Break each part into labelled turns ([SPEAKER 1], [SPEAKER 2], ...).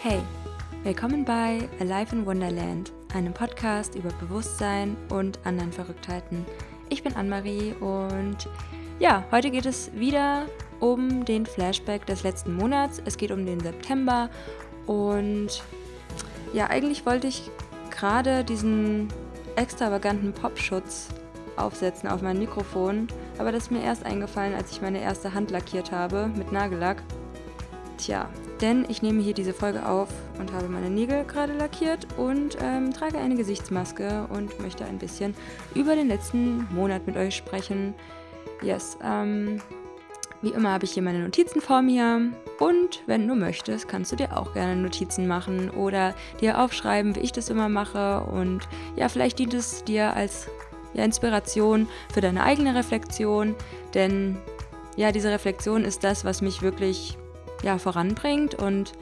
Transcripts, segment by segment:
[SPEAKER 1] Hey, willkommen bei Alive in Wonderland, einem Podcast über Bewusstsein und anderen Verrücktheiten. Ich bin Anne-Marie und ja, heute geht es wieder um den Flashback des letzten Monats. Es geht um den September und ja, eigentlich wollte ich gerade diesen extravaganten Popschutz aufsetzen auf mein Mikrofon, aber das ist mir erst eingefallen, als ich meine erste Hand lackiert habe mit Nagellack. Tja, denn ich nehme hier diese Folge auf und habe meine Nägel gerade lackiert und ähm, trage eine Gesichtsmaske und möchte ein bisschen über den letzten Monat mit euch sprechen. Yes, ähm, wie immer habe ich hier meine Notizen vor mir. Und wenn du möchtest, kannst du dir auch gerne Notizen machen oder dir aufschreiben, wie ich das immer mache. Und ja, vielleicht dient es dir als ja, Inspiration für deine eigene Reflexion, denn ja, diese Reflexion ist das, was mich wirklich ja, voranbringt und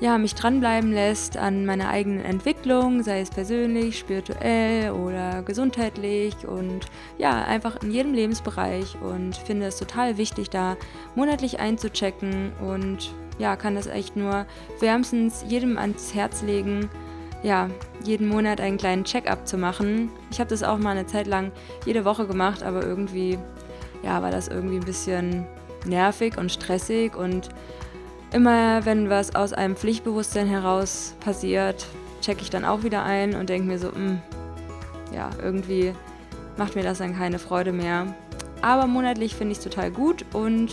[SPEAKER 1] ja, mich dranbleiben lässt an meiner eigenen Entwicklung, sei es persönlich, spirituell oder gesundheitlich und ja, einfach in jedem Lebensbereich und finde es total wichtig, da monatlich einzuchecken und ja, kann das echt nur wärmstens jedem ans Herz legen, ja, jeden Monat einen kleinen Check-up zu machen. Ich habe das auch mal eine Zeit lang jede Woche gemacht, aber irgendwie, ja, war das irgendwie ein bisschen nervig und stressig und immer wenn was aus einem Pflichtbewusstsein heraus passiert, checke ich dann auch wieder ein und denke mir so, mh, hm, ja, irgendwie macht mir das dann keine Freude mehr. Aber monatlich finde ich es total gut und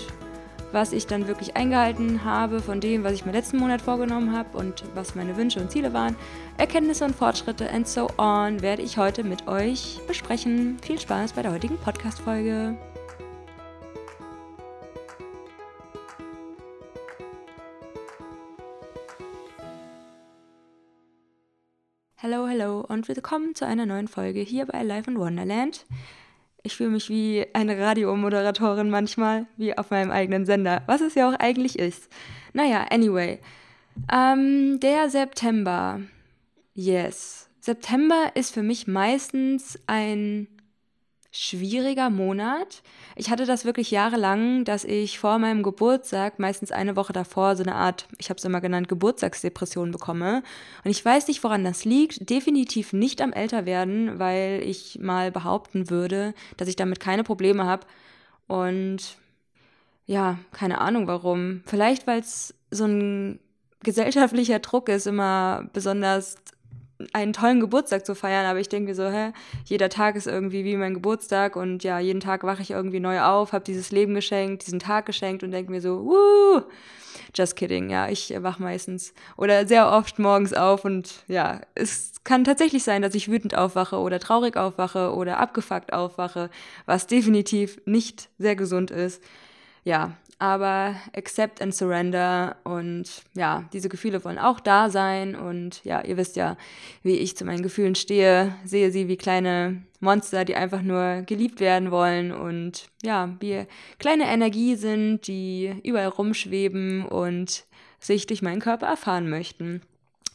[SPEAKER 1] was ich dann wirklich eingehalten habe von dem, was ich mir letzten Monat vorgenommen habe und was meine Wünsche und Ziele waren, Erkenntnisse und Fortschritte and so on, werde ich heute mit euch besprechen. Viel Spaß bei der heutigen Podcast-Folge. Hallo, hallo und willkommen zu einer neuen Folge hier bei Life in Wonderland. Ich fühle mich wie eine Radiomoderatorin manchmal, wie auf meinem eigenen Sender, was es ja auch eigentlich ist. Naja, anyway. Ähm, der September. Yes. September ist für mich meistens ein schwieriger Monat. Ich hatte das wirklich jahrelang, dass ich vor meinem Geburtstag, meistens eine Woche davor, so eine Art, ich habe es immer genannt, Geburtstagsdepression bekomme. Und ich weiß nicht, woran das liegt. Definitiv nicht am Älterwerden, weil ich mal behaupten würde, dass ich damit keine Probleme habe. Und ja, keine Ahnung warum. Vielleicht, weil es so ein gesellschaftlicher Druck ist, immer besonders einen tollen Geburtstag zu feiern, aber ich denke so, hä, jeder Tag ist irgendwie wie mein Geburtstag und ja, jeden Tag wache ich irgendwie neu auf, habe dieses Leben geschenkt, diesen Tag geschenkt und denke mir so, wuh, just kidding, ja, ich wache meistens oder sehr oft morgens auf und ja, es kann tatsächlich sein, dass ich wütend aufwache oder traurig aufwache oder abgefuckt aufwache, was definitiv nicht sehr gesund ist. Ja, aber accept and surrender und ja, diese Gefühle wollen auch da sein und ja, ihr wisst ja, wie ich zu meinen Gefühlen stehe, sehe sie wie kleine Monster, die einfach nur geliebt werden wollen und ja, wie kleine Energie sind, die überall rumschweben und sich durch meinen Körper erfahren möchten.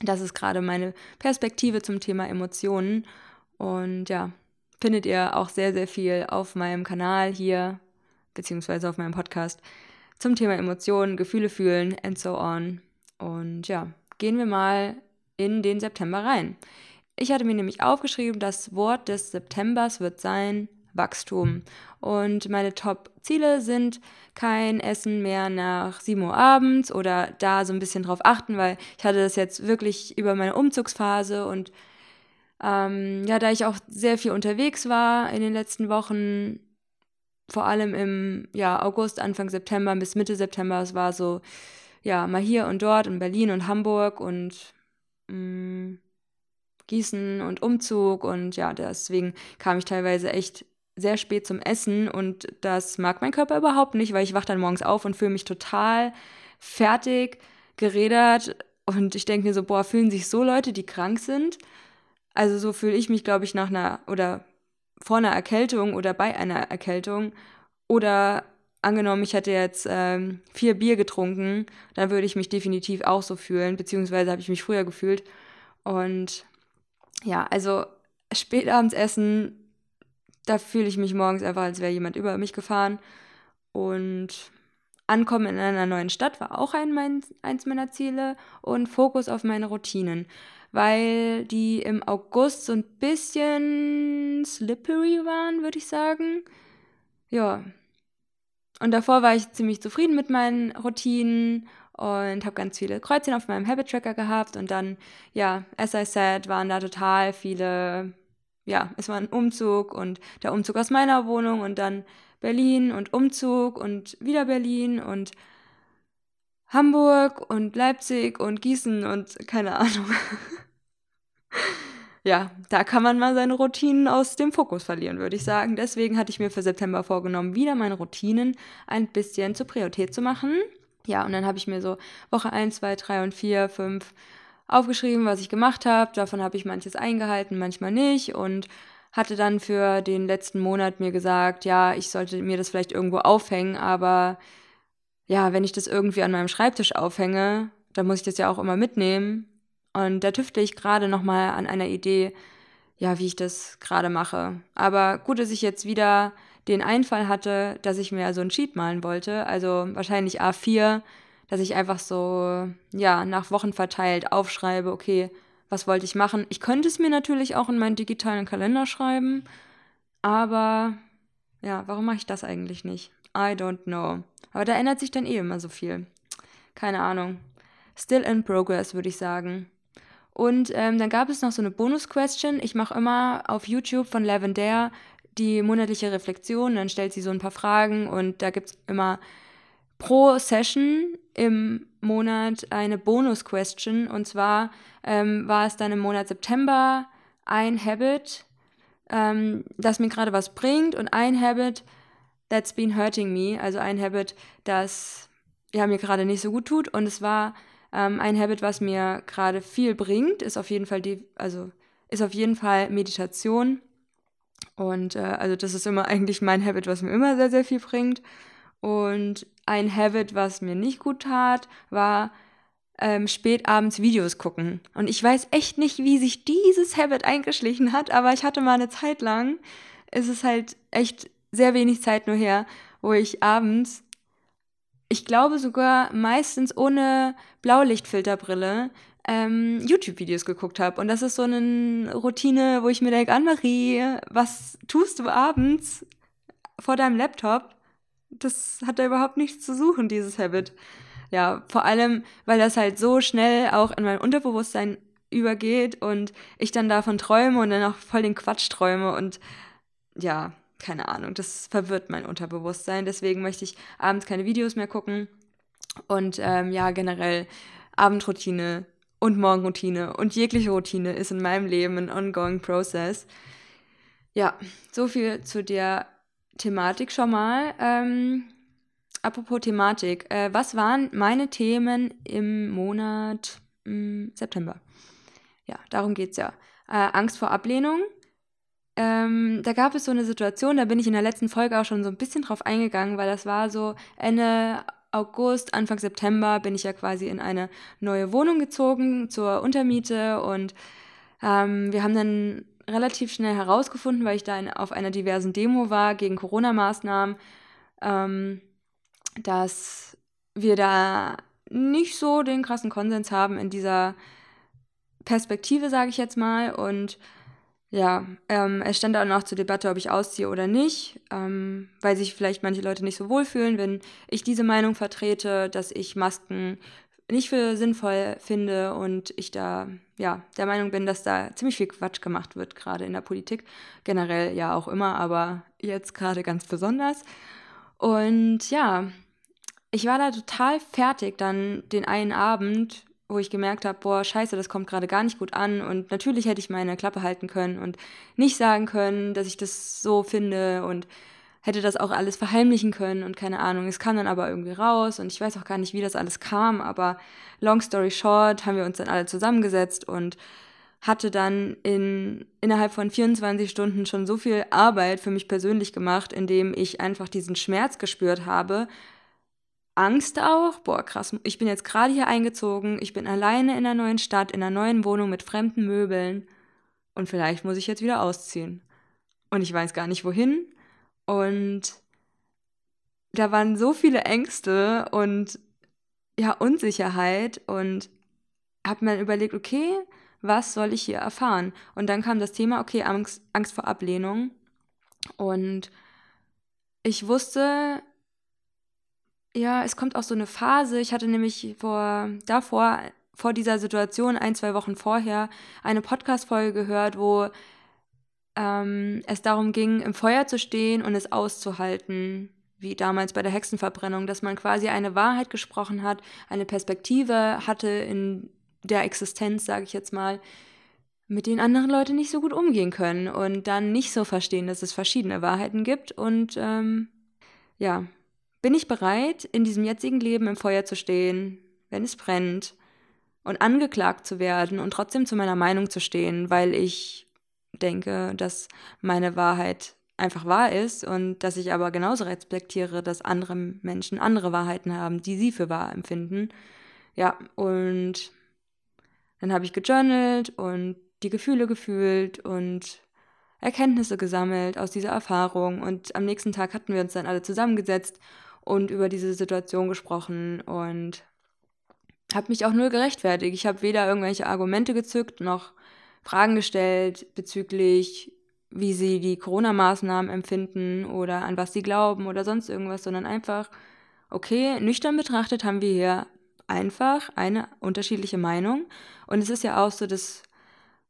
[SPEAKER 1] Das ist gerade meine Perspektive zum Thema Emotionen und ja, findet ihr auch sehr, sehr viel auf meinem Kanal hier, beziehungsweise auf meinem Podcast zum Thema Emotionen, Gefühle fühlen and so on. Und ja, gehen wir mal in den September rein. Ich hatte mir nämlich aufgeschrieben, das Wort des Septembers wird sein Wachstum. Und meine Top-Ziele sind kein Essen mehr nach 7 Uhr abends oder da so ein bisschen drauf achten, weil ich hatte das jetzt wirklich über meine Umzugsphase und ähm, ja, da ich auch sehr viel unterwegs war in den letzten Wochen, vor allem im ja, August, Anfang September bis Mitte September, es war so, ja, mal hier und dort in Berlin und Hamburg und mh, mm, Gießen und Umzug. Und ja, deswegen kam ich teilweise echt sehr spät zum Essen. Und das mag mein Körper überhaupt nicht, weil ich wach dann morgens auf und fühle mich total fertig, gerädert und ich denke mir so, boah, fühlen sich so Leute, die krank sind? Also so fühle ich mich, glaube ich, nach einer oder vor einer Erkältung oder bei einer Erkältung oder angenommen, ich hätte jetzt ähm, vier Bier getrunken, dann würde ich mich definitiv auch so fühlen, beziehungsweise habe ich mich früher gefühlt. Und ja, also spätabends essen, da fühle ich mich morgens einfach, als wäre jemand über mich gefahren. Und Ankommen in einer neuen Stadt war auch ein, mein, eins meiner Ziele und Fokus auf meine Routinen, weil die im August so ein bisschen slippery waren, würde ich sagen. Ja. Und davor war ich ziemlich zufrieden mit meinen Routinen und habe ganz viele Kreuzchen auf meinem Habit Tracker gehabt und dann, ja, as I said, waren da total viele, ja, es war ein Umzug und der Umzug aus meiner Wohnung und dann Berlin und Umzug und wieder Berlin und Hamburg und Leipzig und Gießen und keine Ahnung. ja, da kann man mal seine Routinen aus dem Fokus verlieren, würde ich sagen. Deswegen hatte ich mir für September vorgenommen, wieder meine Routinen ein bisschen zur Priorität zu machen. Ja, und dann habe ich mir so Woche 1, 2, 3 und 4, 5 aufgeschrieben, was ich gemacht habe. Davon habe ich manches eingehalten, manchmal nicht. Und hatte dann für den letzten Monat mir gesagt, ja, ich sollte mir das vielleicht irgendwo aufhängen, aber ja, wenn ich das irgendwie an meinem Schreibtisch aufhänge, dann muss ich das ja auch immer mitnehmen. Und da tüftle ich gerade nochmal an einer Idee, ja, wie ich das gerade mache. Aber gut, dass ich jetzt wieder den Einfall hatte, dass ich mir so ein Sheet malen wollte, also wahrscheinlich A4, dass ich einfach so, ja, nach Wochen verteilt aufschreibe, okay, was wollte ich machen? Ich könnte es mir natürlich auch in meinen digitalen Kalender schreiben, aber ja, warum mache ich das eigentlich nicht? I don't know. Aber da ändert sich dann eh immer so viel. Keine Ahnung. Still in progress, würde ich sagen. Und ähm, dann gab es noch so eine Bonus-Question. Ich mache immer auf YouTube von Lavender die monatliche Reflexion, dann stellt sie so ein paar Fragen und da gibt es immer pro Session im Monat eine Bonus-Question. Und zwar ähm, war es dann im Monat September ein Habit, ähm, das mir gerade was bringt und ein Habit that's been hurting me, also ein Habit, das ja, mir gerade nicht so gut tut. Und es war ähm, ein Habit, was mir gerade viel bringt, ist auf jeden Fall die, also ist auf jeden Fall Meditation. Und äh, also das ist immer eigentlich mein Habit, was mir immer sehr, sehr viel bringt. Und ein Habit, was mir nicht gut tat, war ähm, spät abends Videos gucken. Und ich weiß echt nicht, wie sich dieses Habit eingeschlichen hat, aber ich hatte mal eine Zeit lang, ist es halt echt sehr wenig Zeit nur her, wo ich abends, ich glaube sogar meistens ohne Blaulichtfilterbrille, ähm, YouTube-Videos geguckt habe. Und das ist so eine Routine, wo ich mir denke, Anne-Marie, was tust du abends vor deinem Laptop? Das hat da überhaupt nichts zu suchen, dieses Habit. Ja, vor allem, weil das halt so schnell auch in mein Unterbewusstsein übergeht und ich dann davon träume und dann auch voll den Quatsch träume und ja, keine Ahnung, das verwirrt mein Unterbewusstsein. Deswegen möchte ich abends keine Videos mehr gucken und ähm, ja, generell Abendroutine und Morgenroutine und jegliche Routine ist in meinem Leben ein ongoing process. Ja, so viel zu der Thematik schon mal. Ähm, apropos Thematik, äh, was waren meine Themen im Monat mh, hm, September? Ja, darum geht es ja. Äh, Angst vor Ablehnung. Ähm, da gab es so eine Situation, da bin ich in der letzten Folge auch schon so ein bisschen drauf eingegangen, weil das war so Ende August, Anfang September bin ich ja quasi in eine neue Wohnung gezogen zur Untermiete und ähm, wir haben dann relativ schnell herausgefunden, weil ich da in, auf einer diversen Demo war gegen Corona-Maßnahmen, ähm, dass wir da nicht so den krassen Konsens haben in dieser Perspektive, sage ich jetzt mal. Und ja, ähm, es stand dann auch zur Debatte, ob ich ausziehe oder nicht, ähm, weil sich vielleicht manche Leute nicht so wohlfühlen, wenn ich diese Meinung vertrete, dass ich Masken nicht für sinnvoll finde und ich da ja der Meinung bin, dass da ziemlich viel Quatsch gemacht wird, gerade in der Politik, generell ja auch immer, aber jetzt gerade ganz besonders. Und ja, ich war da total fertig dann den einen Abend wo ich gemerkt habe, boah, scheiße, das kommt gerade gar nicht gut an. Und natürlich hätte ich meine Klappe halten können und nicht sagen können, dass ich das so finde und hätte das auch alles verheimlichen können und keine Ahnung. Es kam dann aber irgendwie raus und ich weiß auch gar nicht, wie das alles kam, aber long story short haben wir uns dann alle zusammengesetzt und hatte dann in, innerhalb von 24 Stunden schon so viel Arbeit für mich persönlich gemacht, indem ich einfach diesen Schmerz gespürt habe, Angst auch. Boah, krass. Ich bin jetzt gerade hier eingezogen. Ich bin alleine in einer neuen Stadt, in einer neuen Wohnung mit fremden Möbeln. Und vielleicht muss ich jetzt wieder ausziehen. Und ich weiß gar nicht wohin. Und da waren so viele Ängste und ja, Unsicherheit und habe mir überlegt, okay, was soll ich hier erfahren? Und dann kam das Thema, okay, Angst, Angst vor Ablehnung. Und ich wusste, ja, es kommt auch so eine Phase. Ich hatte nämlich vor, davor, vor dieser Situation, ein, zwei Wochen vorher, eine Podcast-Folge gehört, wo ähm, es darum ging, im Feuer zu stehen und es auszuhalten, wie damals bei der Hexenverbrennung, dass man quasi eine Wahrheit gesprochen hat, eine Perspektive hatte in der Existenz, sage ich jetzt mal, mit denen andere Leute nicht so gut umgehen können und dann nicht so verstehen, dass es verschiedene Wahrheiten gibt. Und ähm, ja, bin ich bereit, in diesem jetzigen Leben im Feuer zu stehen, wenn es brennt und angeklagt zu werden und trotzdem zu meiner Meinung zu stehen, weil ich denke, dass meine Wahrheit einfach wahr ist und dass ich aber genauso respektiere, dass andere Menschen andere Wahrheiten haben, die sie für wahr empfinden. Ja, und dann habe ich gejournalt und die Gefühle gefühlt und Erkenntnisse gesammelt aus dieser Erfahrung. Und am nächsten Tag hatten wir uns dann alle zusammengesetzt und über diese Situation gesprochen und habe mich auch nur gerechtfertigt. Ich habe weder irgendwelche Argumente gezückt noch Fragen gestellt bezüglich, wie sie die Corona-Maßnahmen empfinden oder an was sie glauben oder sonst irgendwas, sondern einfach, okay, nüchtern betrachtet haben wir hier einfach eine unterschiedliche Meinung. Und es ist ja auch so, dass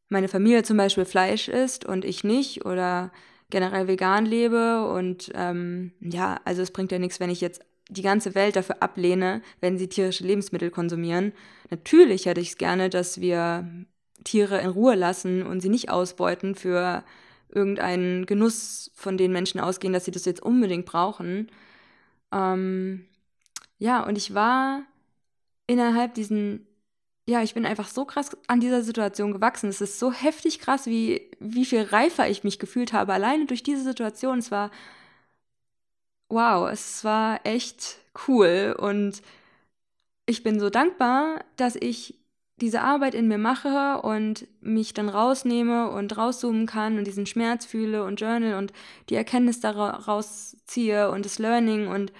[SPEAKER 1] meine Familie zum Beispiel Fleisch isst und ich nicht oder generell vegan lebe. Und ähm, ja, also es bringt ja nichts, wenn ich jetzt die ganze Welt dafür ablehne, wenn sie tierische Lebensmittel konsumieren. Natürlich hätte ich es gerne, dass wir Tiere in Ruhe lassen und sie nicht ausbeuten für irgendeinen Genuss, von den Menschen ausgehen, dass sie das jetzt unbedingt brauchen. Ähm, ja, und ich war innerhalb diesen, ja, ich bin einfach so krass an dieser Situation gewachsen. Es ist so heftig krass, wie, wie viel reifer ich mich gefühlt habe, alleine durch diese Situation. Es war, wow, es war echt cool und ich bin so dankbar, dass ich diese Arbeit in mir mache und mich dann rausnehme und rauszoomen kann und diesen Schmerz fühle und journal und die Erkenntnis daraus ziehe und das Learning und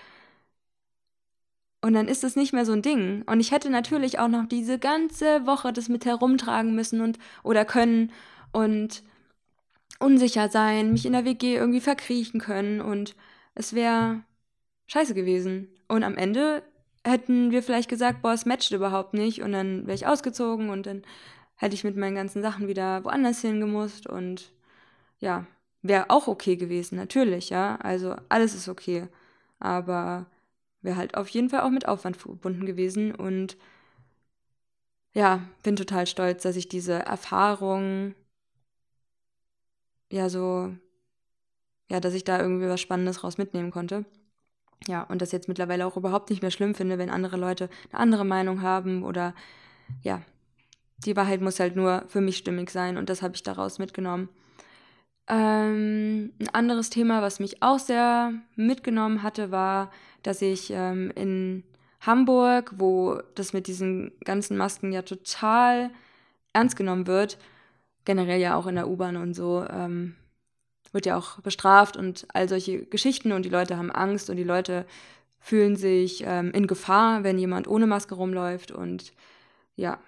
[SPEAKER 1] und dann ist es nicht mehr so ein Ding. Und ich hätte natürlich auch noch diese ganze Woche das mit herumtragen müssen und oder können und unsicher sein, mich in der WG irgendwie verkriechen können und es wäre scheiße gewesen. Und am Ende hätten wir vielleicht gesagt, boah, es matcht überhaupt nicht und dann wäre ich ausgezogen und dann hätte ich mit meinen ganzen Sachen wieder woanders hingemusst und ja, wäre auch okay gewesen, natürlich, ja. Also alles ist okay. Aber wäre halt auf jeden Fall auch mit Aufwand verbunden gewesen. Und ja, bin total stolz, dass ich diese Erfahrung ja so, ja, dass ich da irgendwie was Spannendes raus mitnehmen konnte. Ja, und das jetzt mittlerweile auch überhaupt nicht mehr schlimm finde, wenn andere Leute eine andere Meinung haben oder ja, die Wahrheit muss halt nur für mich stimmig sein und das habe ich daraus mitgenommen. Ähm, ein anderes Thema, was mich auch sehr mitgenommen hatte, war, dass ich ähm, in Hamburg, wo das mit diesen ganzen Masken ja total ernst genommen wird, generell ja auch in der U-Bahn und so, ähm, wird ja auch bestraft und all solche Geschichten und die Leute haben Angst und die Leute fühlen sich ähm, in Gefahr, wenn jemand ohne Maske rumläuft und ja,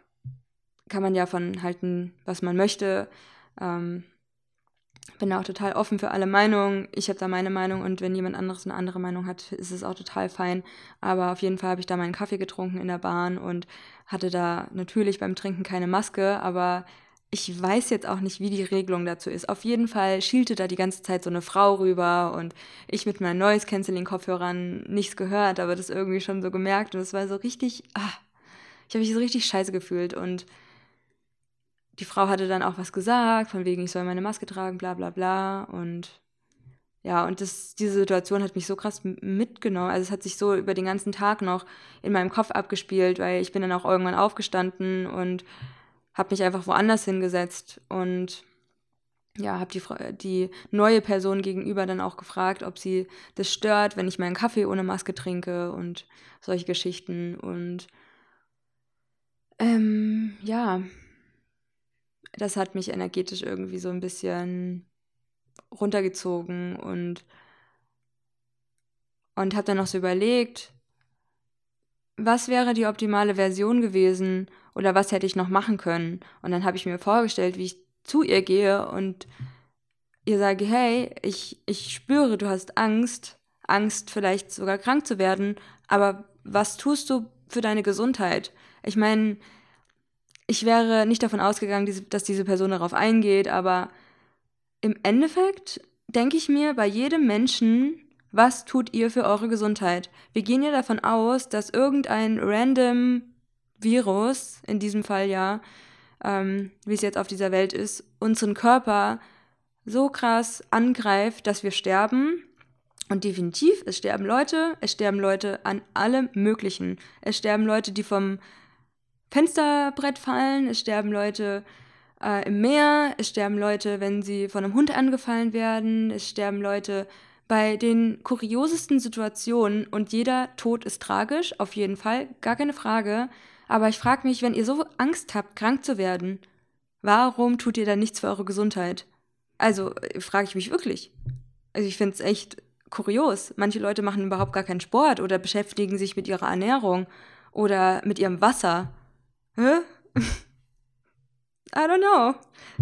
[SPEAKER 1] kann man ja von halten, was man möchte. Ähm, bin auch total offen für alle Meinungen. Ich habe da meine Meinung und wenn jemand anderes eine andere Meinung hat, ist es auch total fein. Aber auf jeden Fall habe ich da meinen Kaffee getrunken in der Bahn und hatte da natürlich beim Trinken keine Maske, aber ich weiß jetzt auch nicht, wie die Regelung dazu ist. Auf jeden Fall schielte da die ganze Zeit so eine Frau rüber und ich mit meinen Noise Canceling Kopfhörern nichts gehört, aber das irgendwie schon so gemerkt und es war so richtig, ah, ich habe mich so richtig scheiße gefühlt und die Frau hatte dann auch was gesagt, von wegen, ich soll meine Maske tragen, bla bla bla. Und ja, und das, diese Situation hat mich so krass mitgenommen. Also es hat sich so über den ganzen Tag noch in meinem Kopf abgespielt, weil ich bin dann auch irgendwann aufgestanden und habe mich einfach woanders hingesetzt und ja, habe die, die neue Person gegenüber dann auch gefragt, ob sie das stört, wenn ich meinen Kaffee ohne Maske trinke und solche Geschichten. Und ähm, ja, das hat mich energetisch irgendwie so ein bisschen runtergezogen und und habe dann noch so überlegt, was wäre die optimale Version gewesen oder was hätte ich noch machen können. Und dann habe ich mir vorgestellt, wie ich zu ihr gehe und ihr sage, hey, ich, ich spüre, du hast Angst, Angst vielleicht sogar krank zu werden, aber was tust du für deine Gesundheit? Ich meine, ich wäre nicht davon ausgegangen, dass diese Person darauf eingeht, aber im Endeffekt denke ich mir bei jedem Menschen, was tut ihr für eure Gesundheit? Wir gehen ja davon aus, dass irgendein random Virus, in diesem Fall ja, ähm, wie es jetzt auf dieser Welt ist, unseren Körper so krass angreift, dass wir sterben. Und definitiv, es sterben Leute, es sterben Leute an allem Möglichen. Es sterben Leute, die vom Fensterbrett fallen, es sterben Leute äh, im Meer, es sterben Leute, wenn sie von einem Hund angefallen werden, es sterben Leute bei den kuriosesten Situationen und jeder Tod ist tragisch, auf jeden Fall, gar keine Frage. Aber ich frage mich, wenn ihr so Angst habt, krank zu werden, warum tut ihr dann nichts für eure Gesundheit? Also, äh, frage ich mich wirklich. Also, ich finde es echt kurios. Manche Leute machen überhaupt gar keinen Sport oder beschäftigen sich mit ihrer Ernährung oder mit ihrem Wasser. Hä? I don't know.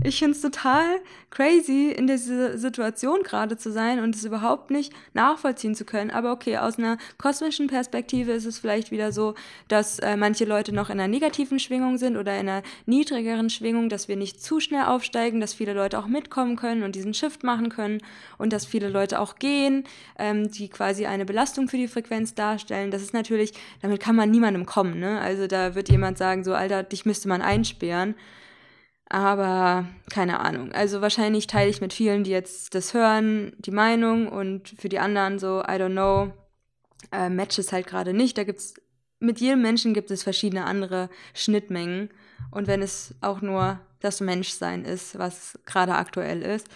[SPEAKER 1] Ich finde es total crazy, in dieser Situation gerade zu sein und es überhaupt nicht nachvollziehen zu können. Aber okay, aus einer kosmischen Perspektive ist es vielleicht wieder so, dass äh, manche Leute noch in einer negativen Schwingung sind oder in einer niedrigeren Schwingung, dass wir nicht zu schnell aufsteigen, dass viele Leute auch mitkommen können und diesen Shift machen können und dass viele Leute auch gehen, ähm, die quasi eine Belastung für die Frequenz darstellen. Das ist natürlich, damit kann man niemandem kommen. Ne? Also da wird jemand sagen, so Alter, dich müsste man einsperren. Aber keine Ahnung. Also wahrscheinlich teile ich mit vielen, die jetzt das hören, die Meinung und für die anderen so, I don't know, äh, Matches halt gerade nicht. Da gibt's, mit jedem Menschen gibt es verschiedene andere Schnittmengen. Und wenn es auch nur das Menschsein ist, was gerade aktuell ist.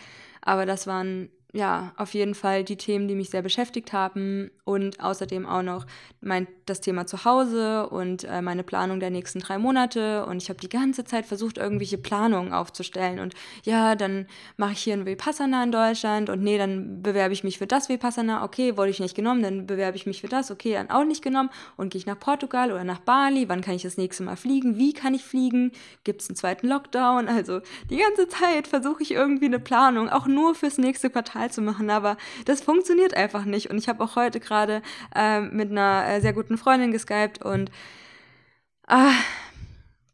[SPEAKER 1] Aber das waren ja, auf jeden Fall die Themen, die mich sehr beschäftigt haben und außerdem auch noch mein, das Thema Zuhause und äh, meine Planung der nächsten drei Monate. Und ich habe die ganze Zeit versucht, irgendwelche Planungen aufzustellen. Und ja, dann mache ich hier ein Vipassana in Deutschland und nee, dann bewerbe ich mich für das Vipassana. Okay, wurde ich nicht genommen, dann bewerbe ich mich für das. Okay, dann auch nicht genommen. Und gehe ich nach Portugal oder nach Bali? Wann kann ich das nächste Mal fliegen? Wie kann ich fliegen? Gibt es einen zweiten Lockdown? Also die ganze Zeit versuche ich irgendwie eine Planung, auch nur fürs nächste Quartal zu machen, aber das funktioniert einfach nicht. Und ich habe auch heute gerade äh, mit einer äh, sehr guten Freundin geskypt und ah,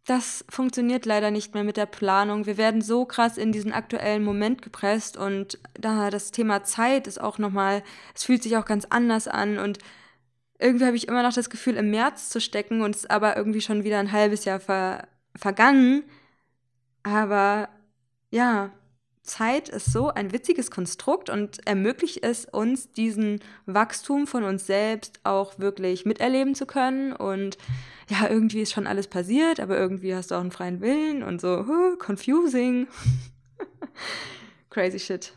[SPEAKER 1] das funktioniert leider nicht mehr mit der Planung. Wir werden so krass in diesen aktuellen Moment gepresst und da das Thema Zeit ist auch nochmal, es fühlt sich auch ganz anders an und irgendwie habe ich immer noch das Gefühl, im März zu stecken und es ist aber irgendwie schon wieder ein halbes Jahr ver vergangen. Aber ja, Zeit ist so ein witziges Konstrukt und ermöglicht es uns, diesen Wachstum von uns selbst auch wirklich miterleben zu können. Und ja, irgendwie ist schon alles passiert, aber irgendwie hast du auch einen freien Willen und so, huh, confusing. Crazy shit.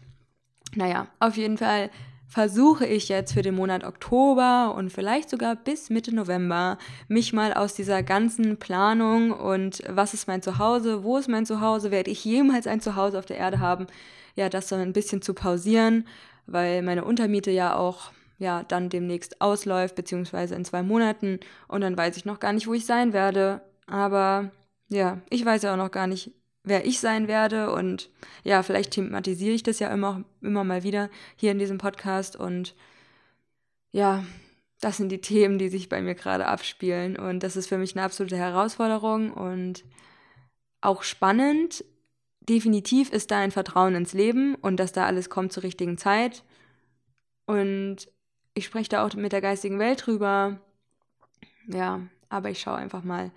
[SPEAKER 1] Naja, auf jeden Fall versuche ich jetzt für den Monat Oktober und vielleicht sogar bis Mitte November mich mal aus dieser ganzen Planung und was ist mein Zuhause, wo ist mein Zuhause, werde ich jemals ein Zuhause auf der Erde haben, ja, das so ein bisschen zu pausieren, weil meine Untermiete ja auch ja dann demnächst ausläuft, beziehungsweise in zwei Monaten und dann weiß ich noch gar nicht, wo ich sein werde. Aber ja, ich weiß ja auch noch gar nicht, wer ich sein werde. Und ja, vielleicht thematisiere ich das ja immer, immer mal wieder hier in diesem Podcast. Und ja, das sind die Themen, die sich bei mir gerade abspielen. Und das ist für mich eine absolute Herausforderung und auch spannend. Definitiv ist da ein Vertrauen ins Leben und dass da alles kommt zur richtigen Zeit. Und ich spreche da auch mit der geistigen Welt drüber. Ja, aber ich schaue einfach mal,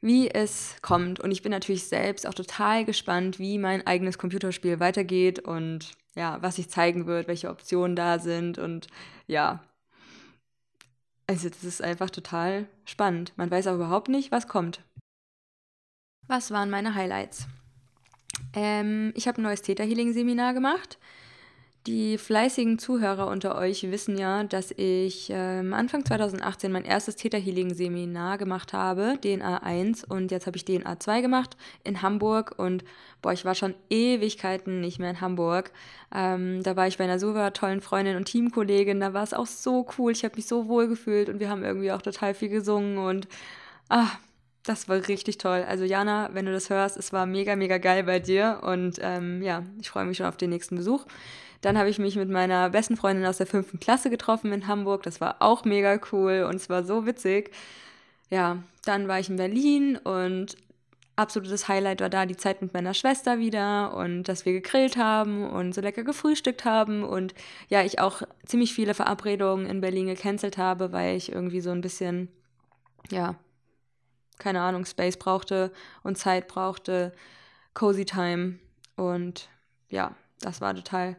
[SPEAKER 1] wie es kommt. Und ich bin natürlich selbst auch total gespannt, wie mein eigenes Computerspiel weitergeht und ja, was sich zeigen wird, welche Optionen da sind und ja. Also das ist einfach total spannend. Man weiß auch überhaupt nicht, was kommt. Was waren meine Highlights? Ähm, ich habe ein neues Theta Healing Seminar gemacht. Die fleißigen Zuhörer unter euch wissen ja, dass ich ähm, Anfang 2018 mein erstes Theta Healing Seminar gemacht habe, DNA 1 und jetzt habe ich DNA 2 gemacht in Hamburg und boah, ich war schon Ewigkeiten nicht mehr in Hamburg. Ähm, da war ich bei einer super tollen Freundin und Teamkollegin, da war es auch so cool, ich habe mich so wohl gefühlt und wir haben irgendwie auch total viel gesungen und ah, das war richtig toll. Also Jana, wenn du das hörst, es war mega, mega geil bei dir und ähm, ja, ich freue mich schon auf den nächsten Besuch. Dann habe ich mich mit meiner besten Freundin aus der fünften Klasse getroffen in Hamburg. Das war auch mega cool und es war so witzig. Ja, dann war ich in Berlin und absolutes Highlight war da die Zeit mit meiner Schwester wieder und dass wir gegrillt haben und so lecker gefrühstückt haben und ja, ich auch ziemlich viele Verabredungen in Berlin gecancelt habe, weil ich irgendwie so ein bisschen, ja, keine Ahnung, Space brauchte und Zeit brauchte, Cozy Time und ja, das war total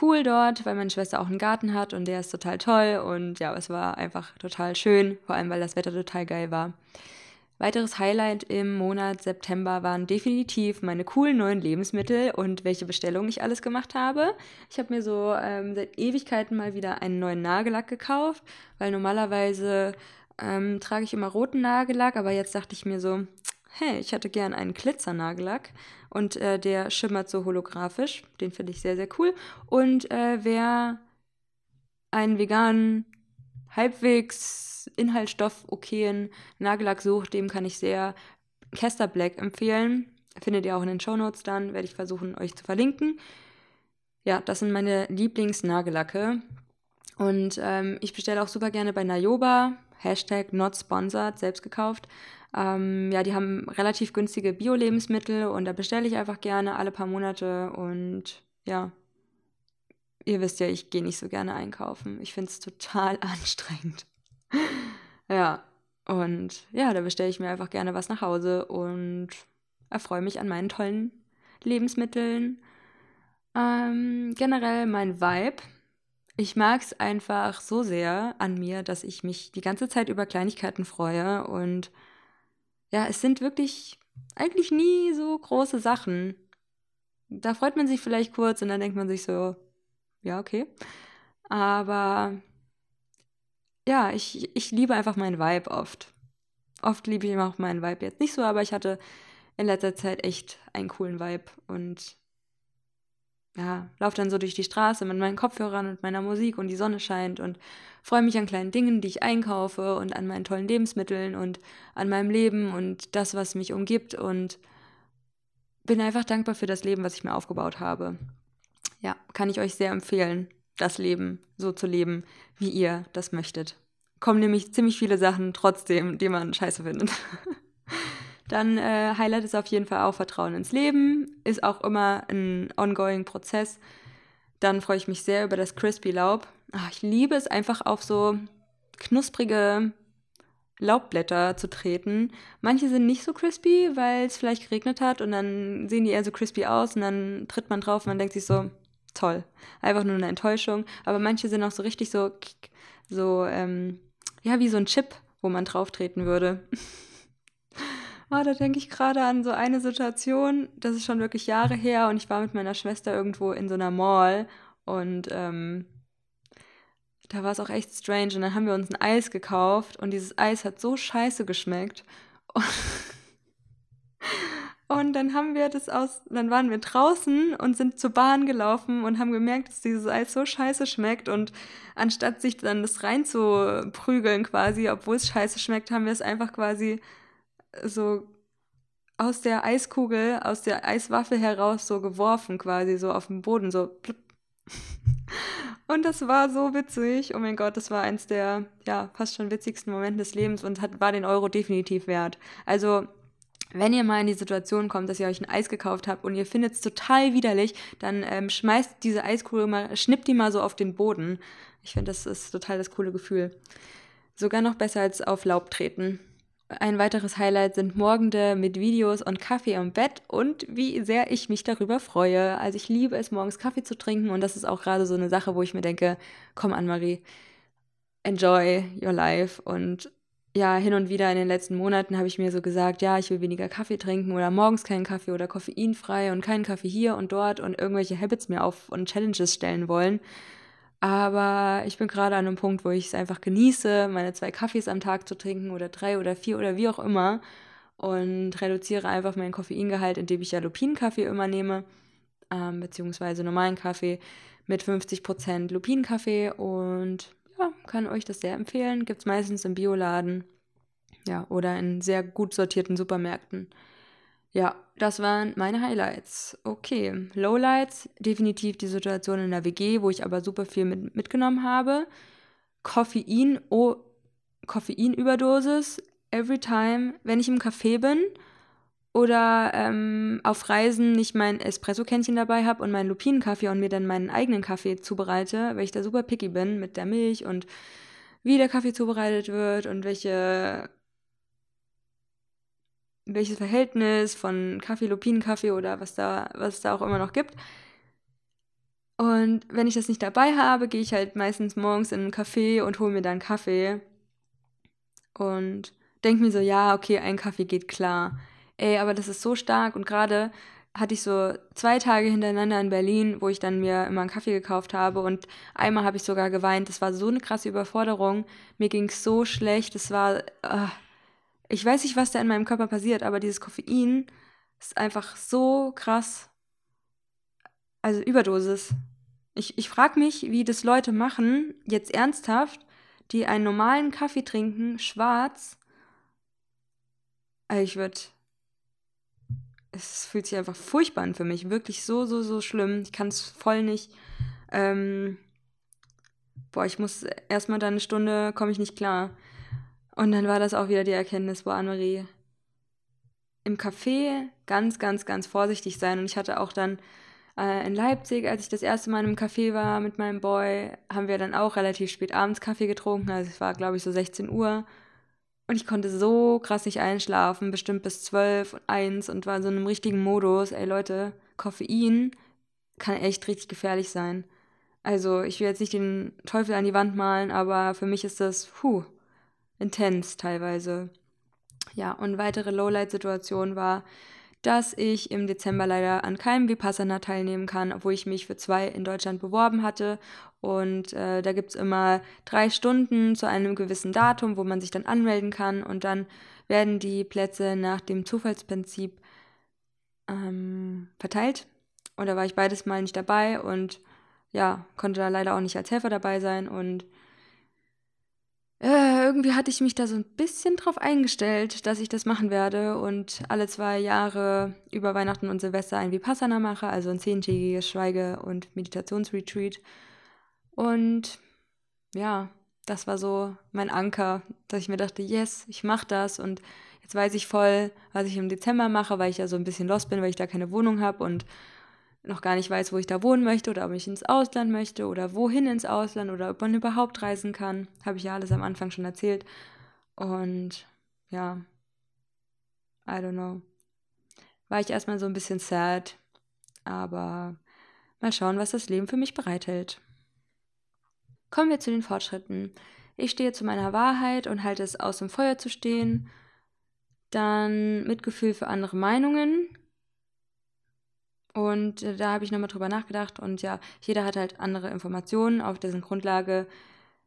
[SPEAKER 1] cool dort, weil meine Schwester auch einen Garten hat und der ist total toll und ja, es war einfach total schön, vor allem weil das Wetter total geil war. Weiteres Highlight im Monat September waren definitiv meine coolen neuen Lebensmittel und welche Bestellungen ich alles gemacht habe. Ich habe mir so ähm, seit Ewigkeiten mal wieder einen neuen Nagellack gekauft, weil normalerweise ähm, trage ich immer roten Nagellack, aber jetzt dachte ich mir so, hey, ich hätte gern einen Glitzernagellack und äh, der schimmert so holographisch. Den finde ich sehr, sehr cool. Und äh, wer einen veganen, halbwegs inhaltsstoff-okayen Nagellack sucht, dem kann ich sehr Kester Black empfehlen. Findet ihr auch in den Show Notes dann, werde ich versuchen, euch zu verlinken. Ja, das sind meine Lieblingsnagellacke. Und ähm, ich bestelle auch super gerne bei Nayoba, Hashtag not sponsored, selbst gekauft. Ähm, ja, die haben relativ günstige Bio-Lebensmittel und da bestelle ich einfach gerne alle paar Monate und ja, ihr wisst ja, ich gehe nicht so gerne einkaufen. Ich finde es total anstrengend. ja, und ja, da bestelle ich mir einfach gerne was nach Hause und erfreue mich an meinen tollen Lebensmitteln. Ähm, generell mein Vibe. Ich mag es einfach so sehr an mir, dass ich mich die ganze Zeit über Kleinigkeiten freue und ja, es sind wirklich eigentlich nie so große Sachen. Da freut man sich vielleicht kurz und dann denkt man sich so, ja, okay. Aber ja, ich, ich liebe einfach meinen Vibe oft. Oft liebe ich auch meinen Vibe jetzt nicht so, aber ich hatte in letzter Zeit echt einen coolen Vibe und ja, laufe dann so durch die Straße mit meinen Kopfhörern und meiner Musik und die Sonne scheint und freue mich an kleinen Dingen, die ich einkaufe und an meinen tollen Lebensmitteln und an meinem Leben und das, was mich umgibt und bin einfach dankbar für das Leben, was ich mir aufgebaut habe. Ja, kann ich euch sehr empfehlen, das Leben so zu leben, wie ihr das möchtet. Kommen nämlich ziemlich viele Sachen trotzdem, die man scheiße findet. Dann äh, Highlight ist auf jeden Fall auch Vertrauen ins Leben. Ist auch immer ein ongoing Prozess. Dann freue ich mich sehr über das Crispy Laub. Ach, ich liebe es einfach auf so knusprige Laubblätter zu treten. Manche sind nicht so crispy, weil es vielleicht geregnet hat und dann sehen die eher so crispy aus und dann tritt man drauf und man denkt sich so, toll. Einfach nur eine Enttäuschung. Aber manche sind auch so richtig so, so, ähm, ja, wie so ein Chip, wo man drauf treten würde. Oh, da denke ich gerade an so eine Situation, das ist schon wirklich Jahre her und ich war mit meiner Schwester irgendwo in so einer Mall und ähm, da war es auch echt strange und dann haben wir uns ein Eis gekauft und dieses Eis hat so scheiße geschmeckt. Und, und dann haben wir das aus, dann waren wir draußen und sind zur Bahn gelaufen und haben gemerkt, dass dieses Eis so scheiße schmeckt und anstatt sich dann das reinzuprügeln quasi, obwohl es scheiße schmeckt, haben wir es einfach quasi so aus der Eiskugel, aus der Eiswaffel heraus so geworfen, quasi so auf den Boden, so. Und das war so witzig. Oh mein Gott, das war eins der, ja, fast schon witzigsten Momente des Lebens und hat, war den Euro definitiv wert. Also, wenn ihr mal in die Situation kommt, dass ihr euch ein Eis gekauft habt und ihr findet es total widerlich, dann ähm, schmeißt diese Eiskugel mal, schnippt die mal so auf den Boden. Ich finde, das ist total das coole Gefühl. Sogar noch besser als auf Laub treten. Ein weiteres Highlight sind Morgende mit Videos und Kaffee im Bett und wie sehr ich mich darüber freue. Also ich liebe es, morgens Kaffee zu trinken und das ist auch gerade so eine Sache, wo ich mir denke, komm Anne-Marie, enjoy your life und ja, hin und wieder in den letzten Monaten habe ich mir so gesagt, ja, ich will weniger Kaffee trinken oder morgens keinen Kaffee oder koffeinfrei und keinen Kaffee hier und dort und irgendwelche Habits mir auf und Challenges stellen wollen. Aber ich bin gerade an einem Punkt, wo ich es einfach genieße, meine zwei Kaffees am Tag zu trinken oder drei oder vier oder wie auch immer und reduziere einfach meinen Koffeingehalt, indem ich ja Lupinenkaffee immer nehme, ähm, beziehungsweise normalen Kaffee mit 50% Lupinenkaffee und ja, kann euch das sehr empfehlen. Gibt es meistens im Bioladen. Ja, oder in sehr gut sortierten Supermärkten. Ja, das waren meine Highlights. Okay, Lowlights, definitiv die Situation in der WG, wo ich aber super viel mit, mitgenommen habe. Koffein, oh, Koffeinüberdosis, every time, wenn ich im Café bin oder ähm, auf Reisen nicht mein Espresso-Kännchen dabei habe und meinen Lupinenkaffee und mir dann meinen eigenen Kaffee zubereite, weil ich da super picky bin mit der Milch und wie der Kaffee zubereitet wird und welche welches Verhältnis von Kaffee, Lupinenkaffee oder was da, was es da auch immer noch gibt. Und wenn ich das nicht dabei habe, gehe ich halt meistens morgens in einen Café und hole mir dann Kaffee. Und denke mir so, ja, okay, ein Kaffee geht klar ey, aber das ist so stark. Und gerade hatte ich so zwei Tage hintereinander in Berlin, wo ich dann mir immer einen Kaffee gekauft habe und einmal habe ich sogar geweint. Das war so eine krasse Überforderung. Mir ging es so schlecht. Es war, äh, ich weiß nicht, was da in meinem Körper passiert, aber dieses Koffein ist einfach so krass. Also Überdosis. Ich, ich frage mich, wie das Leute machen, jetzt ernsthaft, die einen normalen Kaffee trinken, schwarz. Also ich würde es fühlt sich einfach furchtbar an für mich. Wirklich so, so, so schlimm. Ich kann es voll nicht. Ähm, boah, ich muss erstmal dann eine Stunde, komme ich nicht klar. Und dann war das auch wieder die Erkenntnis, boah, Anne-Marie, im Café ganz, ganz, ganz vorsichtig sein. Und ich hatte auch dann äh, in Leipzig, als ich das erste Mal im Café war mit meinem Boy, haben wir dann auch relativ spät abends Kaffee getrunken. Also es war, glaube ich, so 16 Uhr. Und ich konnte so krass nicht einschlafen, bestimmt bis 12 und 1 und war in so einem richtigen Modus. Ey Leute, Koffein kann echt richtig gefährlich sein. Also ich will jetzt nicht den Teufel an die Wand malen, aber für mich ist das, puh, intens teilweise. Ja, und weitere Lowlight-Situation war, dass ich im Dezember leider an keinem Vipassana teilnehmen kann, obwohl ich mich für zwei in Deutschland beworben hatte. Und äh, da gibt es immer drei Stunden zu einem gewissen Datum, wo man sich dann anmelden kann. Und dann werden die Plätze nach dem Zufallsprinzip ähm, verteilt. Und da war ich beides mal nicht dabei und ja, konnte da leider auch nicht als Helfer dabei sein. Und äh, irgendwie hatte ich mich da so ein bisschen drauf eingestellt, dass ich das machen werde und alle zwei Jahre über Weihnachten und Silvester ein Vipassana mache, also ein zehntägiges Schweige- und Meditationsretreat. Und ja, das war so mein Anker, dass ich mir dachte, yes, ich mache das und jetzt weiß ich voll, was ich im Dezember mache, weil ich ja so ein bisschen lost bin, weil ich da keine Wohnung habe und noch gar nicht weiß, wo ich da wohnen möchte oder ob ich ins Ausland möchte oder wohin ins Ausland oder ob man überhaupt reisen kann. Habe ich ja alles am Anfang schon erzählt. Und ja, I don't know. War ich erstmal so ein bisschen sad, aber mal schauen, was das Leben für mich bereithält. Kommen wir zu den Fortschritten. Ich stehe zu meiner Wahrheit und halte es aus dem Feuer zu stehen. Dann Mitgefühl für andere Meinungen, und äh, da habe ich nochmal drüber nachgedacht und ja, jeder hat halt andere Informationen, auf dessen Grundlage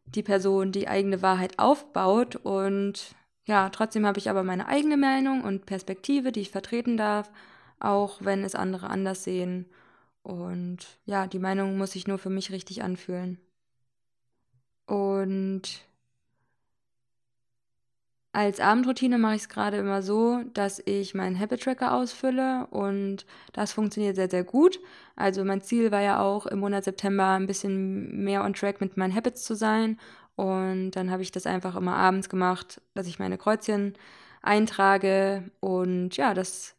[SPEAKER 1] die Person die eigene Wahrheit aufbaut. Und ja, trotzdem habe ich aber meine eigene Meinung und Perspektive, die ich vertreten darf, auch wenn es andere anders sehen. Und ja, die Meinung muss sich nur für mich richtig anfühlen. Und als Abendroutine mache ich es gerade immer so, dass ich meinen Habit Tracker ausfülle und das funktioniert sehr, sehr gut. Also mein Ziel war ja auch im Monat September ein bisschen mehr on track mit meinen Habits zu sein und dann habe ich das einfach immer abends gemacht, dass ich meine Kreuzchen eintrage und ja, das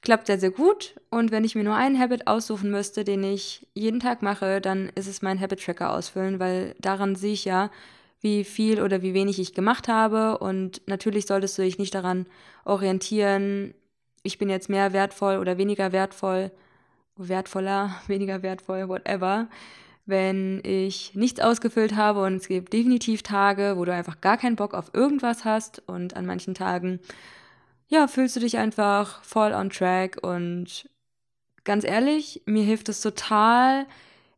[SPEAKER 1] klappt sehr, sehr gut. Und wenn ich mir nur einen Habit aussuchen müsste, den ich jeden Tag mache, dann ist es mein Habit Tracker ausfüllen, weil daran sehe ich ja, wie viel oder wie wenig ich gemacht habe. Und natürlich solltest du dich nicht daran orientieren, ich bin jetzt mehr wertvoll oder weniger wertvoll, wertvoller, weniger wertvoll, whatever. wenn ich nichts ausgefüllt habe und es gibt definitiv Tage, wo du einfach gar keinen Bock auf irgendwas hast und an manchen Tagen, ja, fühlst du dich einfach voll on track und ganz ehrlich, mir hilft es total,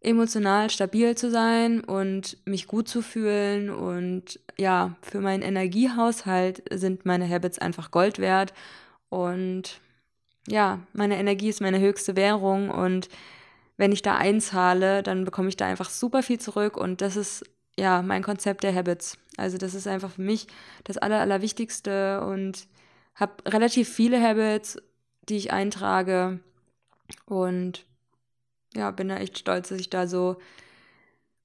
[SPEAKER 1] emotional stabil zu sein und mich gut zu fühlen. Und ja, für meinen Energiehaushalt sind meine Habits einfach Gold wert. Und ja, meine Energie ist meine höchste Währung. Und wenn ich da einzahle, dann bekomme ich da einfach super viel zurück. Und das ist ja mein Konzept der Habits. Also das ist einfach für mich das Aller, Allerwichtigste. Und habe relativ viele Habits, die ich eintrage. Und ja, bin da echt stolz, dass ich da so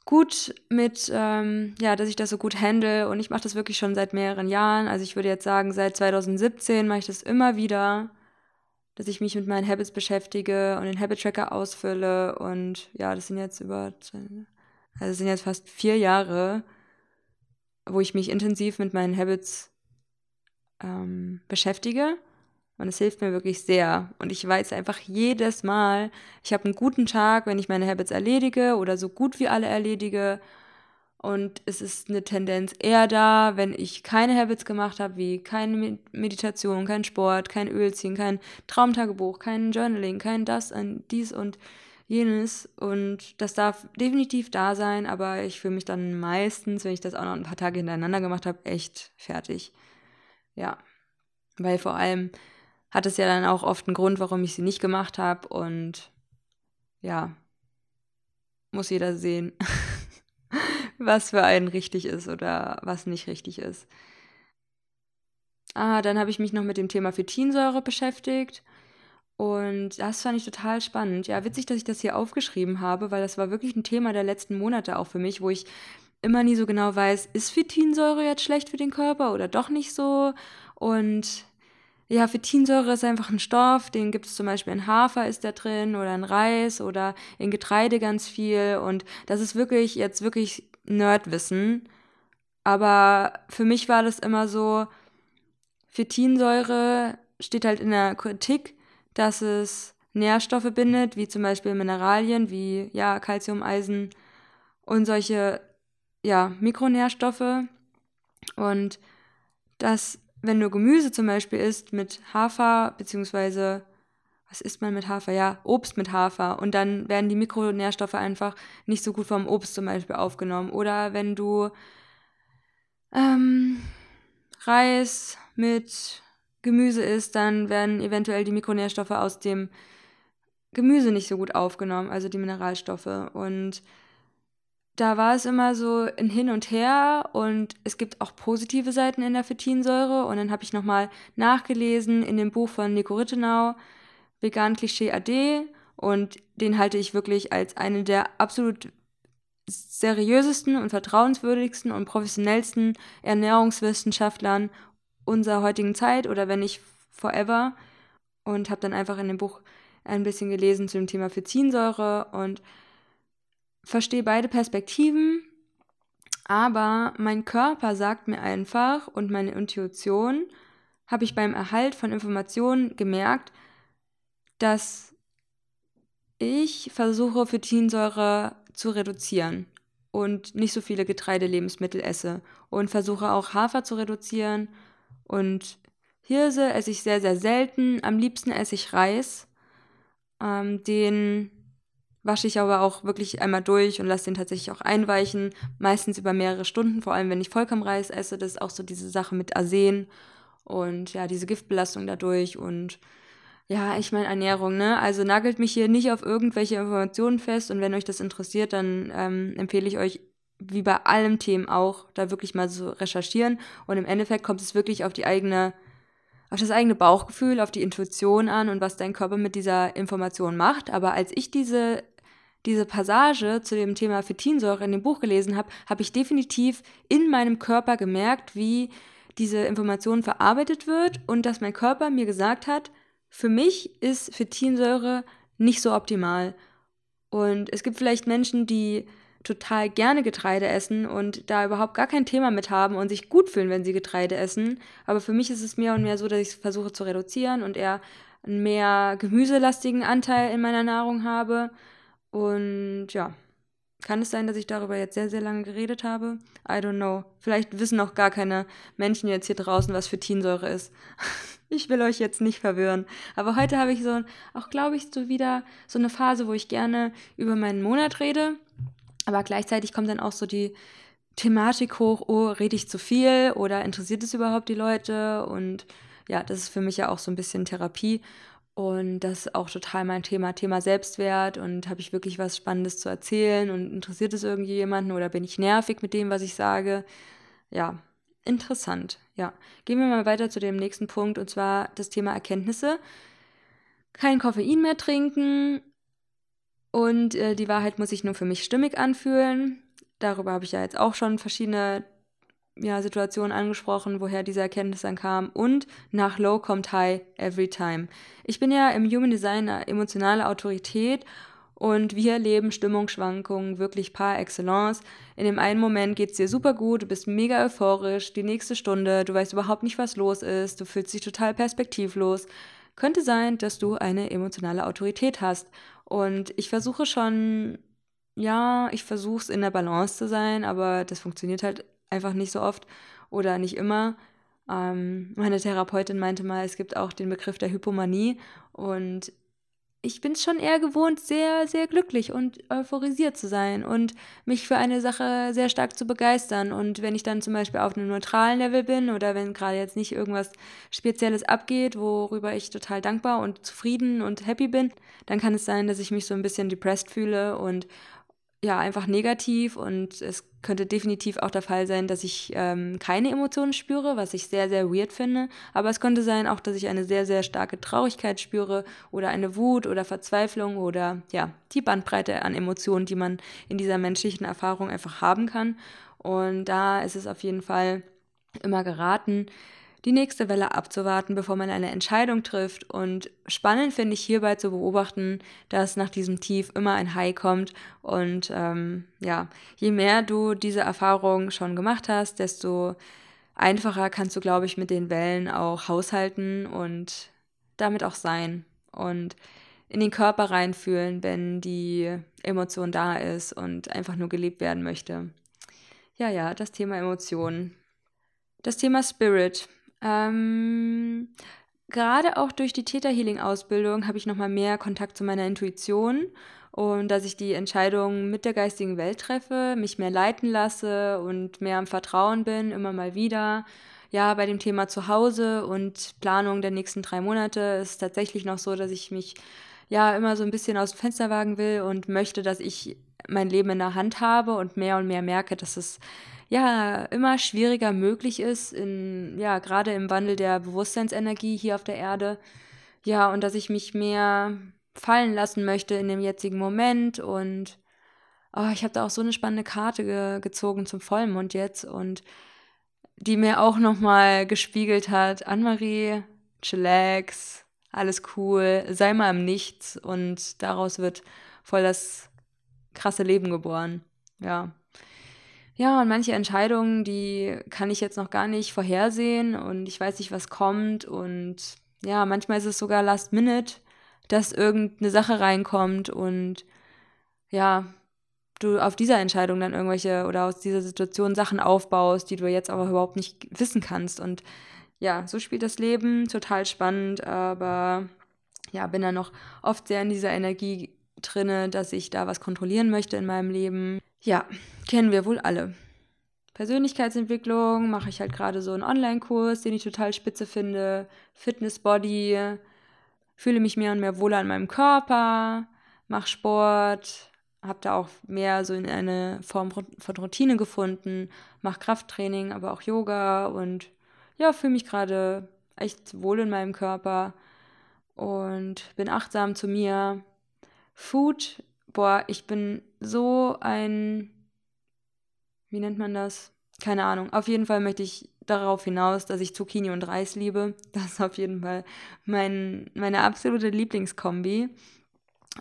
[SPEAKER 1] gut mit, ähm, ja, dass ich das so gut handle und ich mache das wirklich schon seit mehreren Jahren. Also ich würde jetzt sagen, seit 2017 mache ich das immer wieder dass ich mich mit meinen Habits beschäftige und den Habit Tracker ausfülle. Und ja, das sind jetzt über, also sind jetzt fast vier Jahre, wo ich mich intensiv mit meinen Habits ähm, beschäftige. Und es hilft mir wirklich sehr. Und ich weiß einfach jedes Mal, ich habe einen guten Tag, wenn ich meine Habits erledige oder so gut wie alle erledige. Und es ist eine Tendenz eher da, wenn ich keine Habits gemacht habe, wie keine Meditation, kein Sport, kein Ölziehen, kein Traumtagebuch, kein Journaling, kein das und dies und jenes. Und das darf definitiv da sein, aber ich fühle mich dann meistens, wenn ich das auch noch ein paar Tage hintereinander gemacht habe, echt fertig. Ja. Weil vor allem hat es ja dann auch oft einen Grund, warum ich sie nicht gemacht habe. Und ja, muss jeder sehen. was für einen richtig ist oder was nicht richtig ist. Ah, dann habe ich mich noch mit dem Thema Phytinsäure beschäftigt. Und das fand ich total spannend. Ja, witzig, dass ich das hier aufgeschrieben habe, weil das war wirklich ein Thema der letzten Monate auch für mich, wo ich immer nie so genau weiß, ist Phytinsäure jetzt schlecht für den Körper oder doch nicht so? Und ja, Phytinsäure ist einfach ein Stoff, den gibt es zum Beispiel in Hafer ist der drin oder in Reis oder in Getreide ganz viel. Und das ist wirklich jetzt wirklich Nerdwissen. Aber für mich war das immer so, Phytinsäure steht halt in der Kritik, dass es Nährstoffe bindet, wie zum Beispiel Mineralien, wie ja, Calcium, Eisen und solche ja, Mikronährstoffe. Und dass, wenn du Gemüse zum Beispiel isst mit Hafer, beziehungsweise was isst man mit Hafer? Ja, Obst mit Hafer. Und dann werden die Mikronährstoffe einfach nicht so gut vom Obst zum Beispiel aufgenommen. Oder wenn du ähm, Reis mit Gemüse isst, dann werden eventuell die Mikronährstoffe aus dem Gemüse nicht so gut aufgenommen, also die Mineralstoffe. Und da war es immer so ein Hin und Her und es gibt auch positive Seiten in der Phytinsäure. Und dann habe ich nochmal nachgelesen in dem Buch von Nico Rittenau, Vegan Klischee AD und den halte ich wirklich als einen der absolut seriösesten und vertrauenswürdigsten und professionellsten Ernährungswissenschaftlern unserer heutigen Zeit oder wenn nicht forever und habe dann einfach in dem Buch ein bisschen gelesen zu dem Thema Phytinsäure und verstehe beide Perspektiven, aber mein Körper sagt mir einfach und meine Intuition habe ich beim Erhalt von Informationen gemerkt, dass ich versuche, Phytinsäure zu reduzieren und nicht so viele Getreidelebensmittel esse und versuche auch Hafer zu reduzieren und Hirse esse ich sehr, sehr selten. Am liebsten esse ich Reis. Ähm, den wasche ich aber auch wirklich einmal durch und lasse den tatsächlich auch einweichen, meistens über mehrere Stunden, vor allem wenn ich Vollkornreis esse. Das ist auch so diese Sache mit Arsen und ja, diese Giftbelastung dadurch und ja, ich meine Ernährung, ne? Also nagelt mich hier nicht auf irgendwelche Informationen fest und wenn euch das interessiert, dann ähm, empfehle ich euch, wie bei allen Themen auch, da wirklich mal so recherchieren und im Endeffekt kommt es wirklich auf die eigene, auf das eigene Bauchgefühl, auf die Intuition an und was dein Körper mit dieser Information macht. Aber als ich diese diese Passage zu dem Thema Phytinsäure in dem Buch gelesen habe, habe ich definitiv in meinem Körper gemerkt, wie diese Information verarbeitet wird und dass mein Körper mir gesagt hat, für mich ist Phytinsäure nicht so optimal. Und es gibt vielleicht Menschen, die total gerne Getreide essen und da überhaupt gar kein Thema mit haben und sich gut fühlen, wenn sie Getreide essen. Aber für mich ist es mehr und mehr so, dass ich es versuche zu reduzieren und eher einen mehr gemüselastigen Anteil in meiner Nahrung habe. Und ja, Kann es sein, dass ich darüber jetzt sehr, sehr lange geredet habe? I don't know. Vielleicht wissen auch gar keine Menschen jetzt hier draußen, was für Teensäure ist. ich will euch jetzt nicht verwirren. Aber heute habe ich so, auch glaube ich, so wieder so eine Phase, wo ich gerne über meinen Monat rede. Aber gleichzeitig kommt dann auch so die Thematik hoch, oh, rede ich zu viel oder interessiert es überhaupt die Leute? Und ja, das ist für mich ja auch so ein bisschen Therapie. Und das ist auch total mein Thema, Thema Selbstwert. Und habe ich wirklich was Spannendes zu erzählen und interessiert es irgendwie jemanden oder bin ich nervig mit dem, was ich sage? Ja, interessant. Ja, gehen wir mal weiter zu dem nächsten Punkt und zwar das Thema Erkenntnisse. Kein Koffein mehr trinken und äh, die Wahrheit muss sich nur für mich stimmig anfühlen. Darüber habe ich ja jetzt auch schon verschiedene ja, Situationen angesprochen, woher diese Erkenntnis dann kam. Und nach Low kommt High every time. Ich bin ja im Human Design eine emotionale Autorität und wir erleben Stimmungsschwankungen wirklich par excellence. In dem einen Moment geht es dir super gut, du bist mega euphorisch, die nächste Stunde, du weißt überhaupt nicht, was los ist, du fühlst dich total perspektivlos. Könnte sein, dass du eine emotionale Autorität hast. Und ich versuche schon, ja, ich versuche es in der Balance zu sein, aber das funktioniert halt einfach nicht so oft oder nicht immer. Ähm, meine Therapeutin meinte mal, es gibt auch den Begriff der Hypomanie und ich bin schon eher gewohnt, sehr, sehr glücklich und euphorisiert zu sein und mich für eine Sache sehr stark zu begeistern. Und wenn ich dann zum Beispiel auf einem neutralen Level bin oder wenn gerade jetzt nicht irgendwas Spezielles abgeht, worüber ich total dankbar und zufrieden und happy bin, dann kann es sein, dass ich mich so ein bisschen depressed fühle und ja, einfach negativ und es könnte definitiv auch der Fall sein, dass ich ähm, keine Emotionen spüre, was ich sehr, sehr weird finde. Aber es könnte sein auch, dass ich eine sehr, sehr starke Traurigkeit spüre oder eine Wut oder Verzweiflung oder ja, die Bandbreite an Emotionen, die man in dieser menschlichen Erfahrung einfach haben kann. Und da ist es auf jeden Fall immer geraten, die nächste Welle abzuwarten, bevor man eine Entscheidung trifft. Und spannend finde ich hierbei zu beobachten, dass nach diesem Tief immer ein High kommt. Und ähm, ja, je mehr du diese Erfahrung schon gemacht hast, desto einfacher kannst du, glaube ich, mit den Wellen auch haushalten und damit auch sein. Und in den Körper reinfühlen, wenn die Emotion da ist und einfach nur gelebt werden möchte. Ja, ja, das Thema Emotionen. Das Thema Spirit. Ähm, gerade auch durch die Theta Healing Ausbildung habe ich nochmal mehr Kontakt zu meiner Intuition und dass ich die Entscheidungen mit der geistigen Welt treffe, mich mehr leiten lasse und mehr am Vertrauen bin, immer mal wieder. Ja, bei dem Thema Zuhause und Planung der nächsten drei Monate ist es tatsächlich noch so, dass ich mich ja immer so ein bisschen aus dem Fenster wagen will und möchte, dass ich mein Leben in der Hand habe und mehr und mehr merke, dass es ja immer schwieriger möglich ist, in, ja, gerade im Wandel der Bewusstseinsenergie hier auf der Erde. Ja, und dass ich mich mehr fallen lassen möchte in dem jetzigen Moment und oh, ich habe da auch so eine spannende Karte ge gezogen zum Vollmond jetzt und die mir auch nochmal gespiegelt hat, Anne-Marie, chillax, alles cool, sei mal im Nichts und daraus wird voll das krasse Leben geboren. Ja. Ja, und manche Entscheidungen, die kann ich jetzt noch gar nicht vorhersehen und ich weiß nicht, was kommt. Und ja, manchmal ist es sogar last minute, dass irgendeine Sache reinkommt und ja, du auf dieser Entscheidung dann irgendwelche oder aus dieser Situation Sachen aufbaust, die du jetzt aber überhaupt nicht wissen kannst. Und ja, so spielt das Leben, total spannend, aber ja, bin da noch oft sehr in dieser Energie drinne, dass ich da was kontrollieren möchte in meinem Leben. Ja, kennen wir wohl alle. Persönlichkeitsentwicklung mache ich halt gerade so einen Online-Kurs, den ich total spitze finde. Fitness Body, fühle mich mehr und mehr wohler an meinem Körper, mache Sport, habe da auch mehr so in eine Form von Routine gefunden, mache Krafttraining, aber auch Yoga und ja, fühle mich gerade echt wohl in meinem Körper und bin achtsam zu mir. Food, boah, ich bin so ein wie nennt man das? Keine Ahnung. Auf jeden Fall möchte ich darauf hinaus, dass ich Zucchini und Reis liebe. Das ist auf jeden Fall mein, meine absolute Lieblingskombi.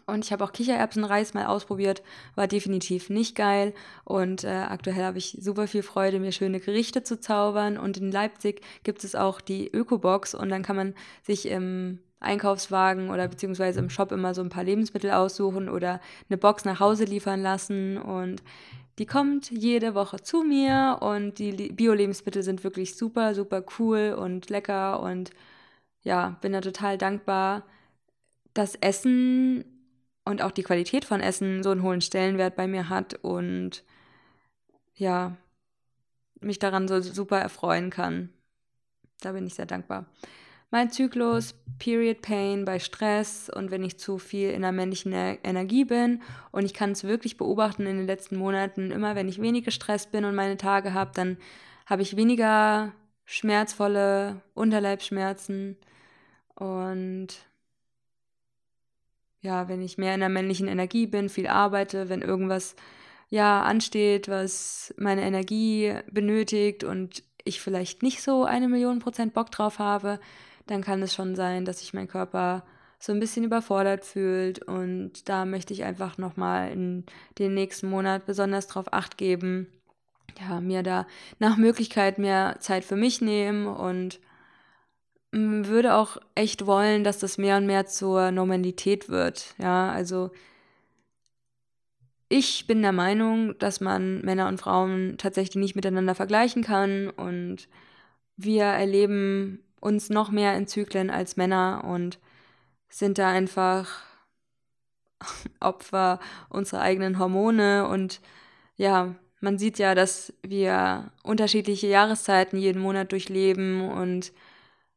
[SPEAKER 1] Und ich habe auch Kichererbsenreis mal ausprobiert, war definitiv nicht geil. Und äh, aktuell habe ich super viel Freude, mir schöne Gerichte zu zaubern. Und in Leipzig gibt es auch die Ökobox und dann kann man sich im Einkaufswagen oder beziehungsweise im Shop immer so ein paar Lebensmittel aussuchen oder eine Box nach Hause liefern lassen und die kommt jede Woche zu mir und die Bio-Lebensmittel sind wirklich super, super cool und lecker und ja, bin da total dankbar, dass Essen und auch die Qualität von Essen so einen hohen Stellenwert bei mir hat und ja, mich daran so super erfreuen kann. Da bin ich sehr dankbar. Mein Zyklus, Period Pain bei Stress und wenn ich zu viel in der männlichen Energie bin. Und ich kann es wirklich beobachten in den letzten Monaten, immer wenn ich wenig gestresst bin und meine Tage habe, dann habe ich weniger schmerzvolle Unterleibsschmerzen. Und ja, wenn ich mehr in der männlichen Energie bin, viel arbeite, wenn irgendwas ja ansteht, was meine Energie benötigt und ich vielleicht nicht so eine Million Prozent Bock drauf habe, dann kann es schon sein, dass sich mein Körper so ein bisschen überfordert fühlt. Und da möchte ich einfach nochmal in den nächsten Monat besonders drauf acht geben, ja, mir da nach Möglichkeit mehr Zeit für mich nehmen und mm, würde auch echt wollen, dass das mehr und mehr zur Normalität wird, ja, also ich bin der Meinung, dass man Männer und Frauen tatsächlich nicht miteinander vergleichen kann. Und wir erleben uns noch mehr in Zyklen als Männer und sind da einfach Opfer unserer eigenen Hormone. Und ja, man sieht ja, dass wir unterschiedliche Jahreszeiten jeden Monat durchleben und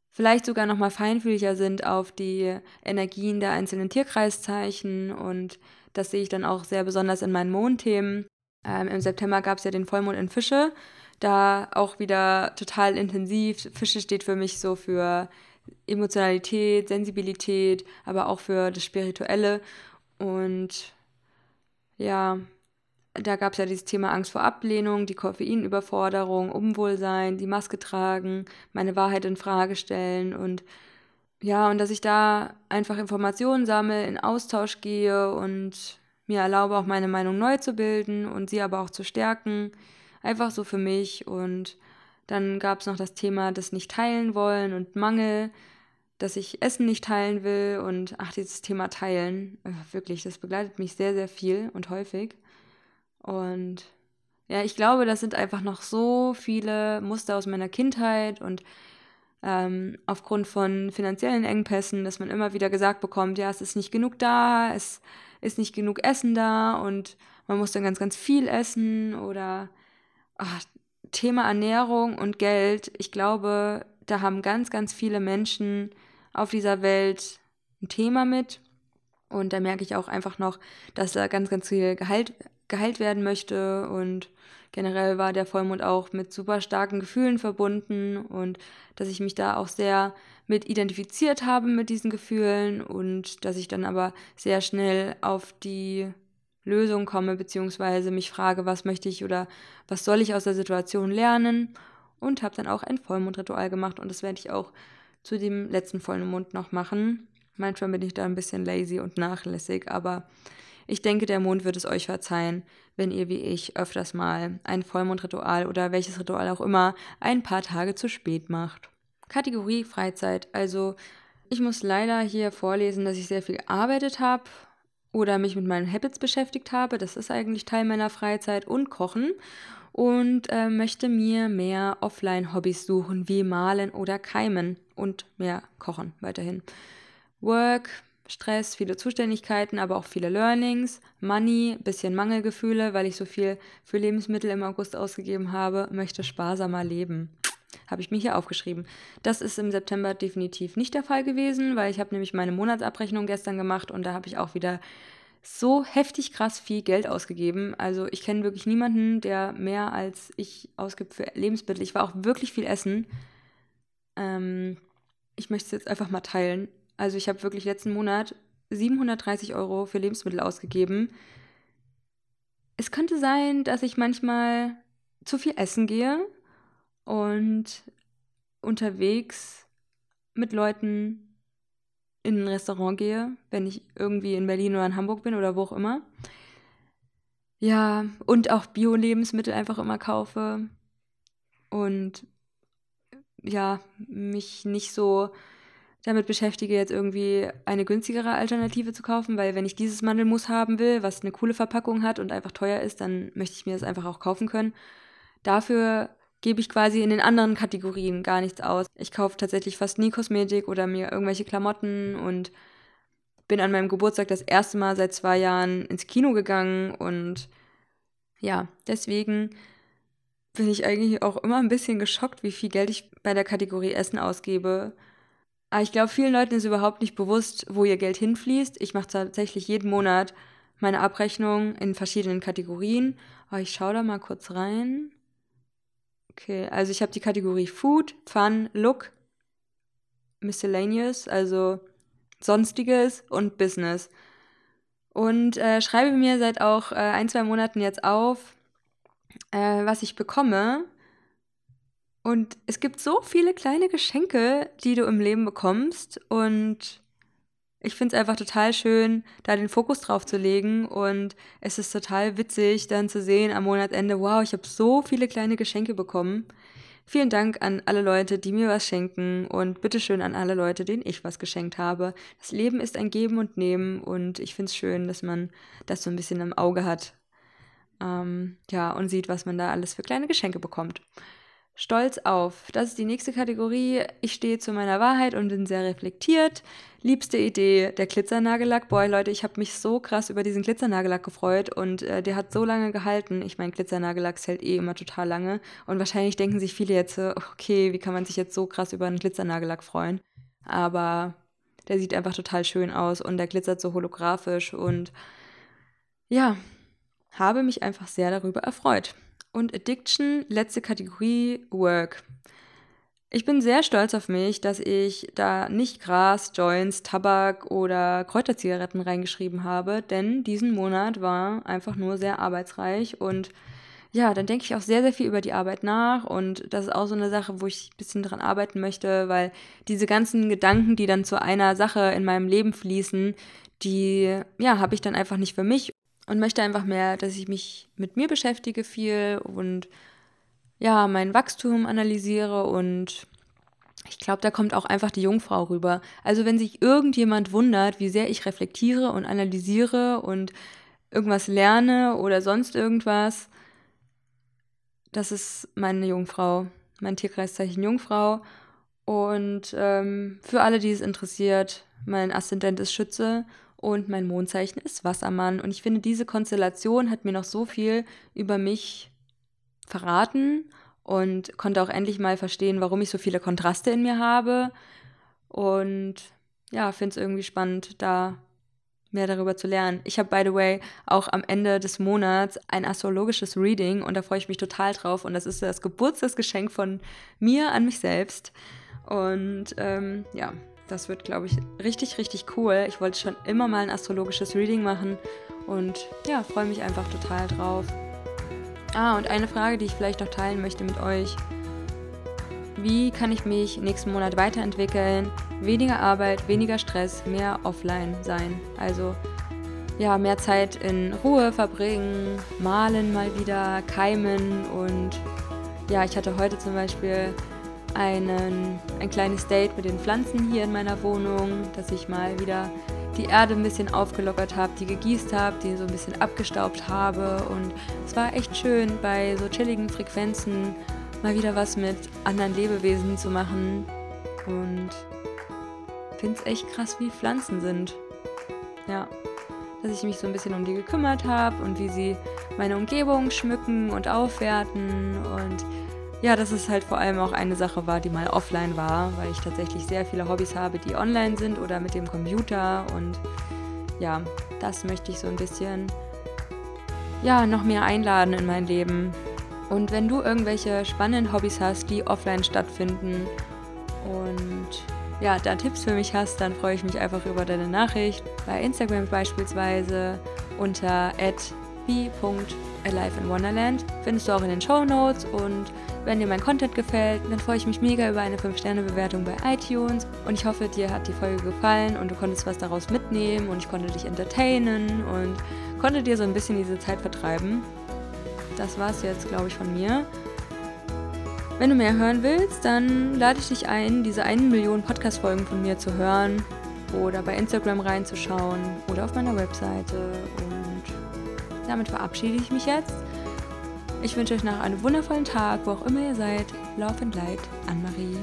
[SPEAKER 1] vielleicht sogar noch mal feinfühliger sind auf die Energien der einzelnen Tierkreiszeichen. Und das sehe ich dann auch sehr besonders in meinen Mondthemen. Ähm, Im September gab es ja den Vollmond in Fische da auch wieder total intensiv. Fische steht für mich so für Emotionalität, Sensibilität, aber auch für das Spirituelle. Und ja, da gab es ja dieses Thema Angst vor Ablehnung, die Koffeinüberforderung, Unwohlsein, die Maske tragen, meine Wahrheit in Frage stellen und ja, und dass ich da einfach Informationen sammle, in Austausch gehe und mir erlaube, auch meine Meinung neu zu bilden und sie aber auch zu stärken. Einfach so für mich. Und dann gab es noch das Thema das nicht teilen wollen und Mangel, dass ich Essen nicht teilen will. Und ach, dieses Thema Teilen, äh, wirklich, das begleitet mich sehr, sehr viel und häufig. Und ja, ich glaube, das sind einfach noch so viele Muster aus meiner Kindheit und ähm, aufgrund von finanziellen Engpässen, dass man immer wieder gesagt bekommt, ja, es ist nicht genug da, es ist nicht genug Essen da und man muss dann ganz, ganz viel essen oder ach, Thema Ernährung und Geld, ich glaube, da haben ganz, ganz viele Menschen auf dieser Welt ein Thema mit. Und da merke ich auch einfach noch, dass da ganz, ganz viel geheilt, geheilt werden möchte. Und generell war der Vollmond auch mit super starken Gefühlen verbunden und dass ich mich da auch sehr mit identifiziert habe mit diesen Gefühlen und dass ich dann aber sehr schnell auf die Lösung komme, beziehungsweise mich frage, was möchte ich oder was soll ich aus der Situation lernen und habe dann auch ein Vollmondritual gemacht und das werde ich auch zu dem letzten Vollmond noch machen. Manchmal bin ich da ein bisschen lazy und nachlässig, aber ich denke, der Mond wird es euch verzeihen, wenn ihr wie ich öfters mal ein Vollmondritual oder welches Ritual auch immer ein paar Tage zu spät macht. Kategorie Freizeit. Also ich muss leider hier vorlesen, dass ich sehr viel gearbeitet habe oder mich mit meinen Habits beschäftigt habe. Das ist eigentlich Teil meiner Freizeit und Kochen. Und äh, möchte mir mehr Offline-Hobbys suchen, wie Malen oder Keimen und mehr Kochen weiterhin. Work, Stress, viele Zuständigkeiten, aber auch viele Learnings, Money, bisschen Mangelgefühle, weil ich so viel für Lebensmittel im August ausgegeben habe, möchte sparsamer leben habe ich mir hier aufgeschrieben. Das ist im September definitiv nicht der Fall gewesen, weil ich habe nämlich meine Monatsabrechnung gestern gemacht und da habe ich auch wieder so heftig krass viel Geld ausgegeben. Also ich kenne wirklich niemanden, der mehr als ich ausgibt für Lebensmittel. Ich war auch wirklich viel essen. Ähm, ich möchte es jetzt einfach mal teilen. Also ich habe wirklich letzten Monat 730 Euro für Lebensmittel ausgegeben. Es könnte sein, dass ich manchmal zu viel essen gehe und unterwegs mit Leuten in ein Restaurant gehe, wenn ich irgendwie in Berlin oder in Hamburg bin oder wo auch immer. Ja, und auch Bio-Lebensmittel einfach immer kaufe und ja, mich nicht so damit beschäftige, jetzt irgendwie eine günstigere Alternative zu kaufen, weil wenn ich dieses Mandelmus haben will, was eine coole Verpackung hat und einfach teuer ist, dann möchte ich mir das einfach auch kaufen können. Dafür gebe ich quasi in den anderen Kategorien gar nichts aus. Ich kaufe tatsächlich fast nie Kosmetik oder mir irgendwelche Klamotten und bin an meinem Geburtstag das erste Mal seit zwei Jahren ins Kino gegangen und ja, deswegen bin ich eigentlich auch immer ein bisschen geschockt, wie viel Geld ich bei der Kategorie Essen ausgebe. Aber ich glaube, vielen Leuten ist überhaupt nicht bewusst, wo ihr Geld hinfließt. Ich mache tatsächlich jeden Monat meine Abrechnung in verschiedenen Kategorien. Aber ich schaue da mal kurz rein. Okay, also ich habe die Kategorie Food, Fun, Look, Miscellaneous, also Sonstiges und Business. Und äh, schreibe mir seit auch äh, ein, zwei Monaten jetzt auf, äh, was ich bekomme. Und es gibt so viele kleine Geschenke, die du im Leben bekommst. Und ich finde es einfach total schön, da den Fokus drauf zu legen. Und es ist total witzig, dann zu sehen am Monatsende, wow, ich habe so viele kleine Geschenke bekommen. Vielen Dank an alle Leute, die mir was schenken und bitteschön an alle Leute, denen ich was geschenkt habe. Das Leben ist ein Geben und Nehmen und ich finde es schön, dass man das so ein bisschen im Auge hat ähm, ja, und sieht, was man da alles für kleine Geschenke bekommt. Stolz auf. Das ist die nächste Kategorie. Ich stehe zu meiner Wahrheit und bin sehr reflektiert. Liebste Idee, der Glitzernagellack. Boah, Leute, ich habe mich so krass über diesen Glitzernagellack gefreut und äh, der hat so lange gehalten. Ich meine, Glitzernagellack hält eh immer total lange. Und wahrscheinlich denken sich viele jetzt, okay, wie kann man sich jetzt so krass über einen Glitzernagellack freuen? Aber der sieht einfach total schön aus und der glitzert so holographisch und ja, habe mich einfach sehr darüber erfreut. Und Addiction, letzte Kategorie, Work. Ich bin sehr stolz auf mich, dass ich da nicht Gras, Joints, Tabak oder Kräuterzigaretten reingeschrieben habe, denn diesen Monat war einfach nur sehr arbeitsreich und ja, dann denke ich auch sehr, sehr viel über die Arbeit nach und das ist auch so eine Sache, wo ich ein bisschen dran arbeiten möchte, weil diese ganzen Gedanken, die dann zu einer Sache in meinem Leben fließen, die, ja, habe ich dann einfach nicht für mich und möchte einfach mehr, dass ich mich mit mir beschäftige viel und ja, mein Wachstum analysiere und ich glaube, da kommt auch einfach die Jungfrau rüber. Also wenn sich irgendjemand wundert, wie sehr ich reflektiere und analysiere und irgendwas lerne oder sonst irgendwas, das ist meine Jungfrau, mein Tierkreiszeichen Jungfrau. Und ähm, für alle, die es interessiert, mein Aszendent ist Schütze und mein Mondzeichen ist Wassermann. Und ich finde, diese Konstellation hat mir noch so viel über mich verraten und konnte auch endlich mal verstehen, warum ich so viele Kontraste in mir habe. Und ja, finde es irgendwie spannend, da mehr darüber zu lernen. Ich habe, by the way, auch am Ende des Monats ein astrologisches Reading und da freue ich mich total drauf. Und das ist das Geburtstagsgeschenk von mir an mich selbst. Und ähm, ja, das wird, glaube ich, richtig, richtig cool. Ich wollte schon immer mal ein astrologisches Reading machen und ja, freue mich einfach total drauf. Ah, und eine Frage, die ich vielleicht noch teilen möchte mit euch. Wie kann ich mich nächsten Monat weiterentwickeln? Weniger Arbeit, weniger Stress, mehr offline sein. Also ja, mehr Zeit in Ruhe verbringen, malen mal wieder, keimen und ja, ich hatte heute zum Beispiel einen, ein kleines Date mit den Pflanzen hier in meiner Wohnung, dass ich mal wieder die Erde ein bisschen aufgelockert habe, die gegießt habe, die so ein bisschen abgestaubt habe. Und es war echt schön, bei so chilligen Frequenzen mal wieder was mit anderen Lebewesen zu machen. Und finde es echt krass, wie Pflanzen sind. Ja, dass ich mich so ein bisschen um die gekümmert habe und wie sie meine Umgebung schmücken und aufwerten und ja, dass es halt vor allem auch eine Sache war, die mal offline war, weil ich tatsächlich sehr viele Hobbys habe, die online sind oder mit dem Computer und ja, das möchte ich so ein bisschen ja, noch mehr einladen in mein Leben. Und wenn du irgendwelche spannenden Hobbys hast, die offline stattfinden und ja, da Tipps für mich hast, dann freue ich mich einfach über deine Nachricht. Bei Instagram beispielsweise unter be.alive in Wonderland findest du auch in den Show Notes und wenn dir mein Content gefällt, dann freue ich mich mega über eine 5-Sterne-Bewertung bei iTunes. Und ich hoffe, dir hat die Folge gefallen und du konntest was daraus mitnehmen und ich konnte dich entertainen und konnte dir so ein bisschen diese Zeit vertreiben. Das war es jetzt, glaube ich, von mir. Wenn du mehr hören willst, dann lade ich dich ein, diese 1 Million Podcast-Folgen von mir zu hören oder bei Instagram reinzuschauen oder auf meiner Webseite. Und damit verabschiede ich mich jetzt. Ich wünsche euch noch einen wundervollen Tag, wo auch immer ihr seid. Love and Light, Anne-Marie.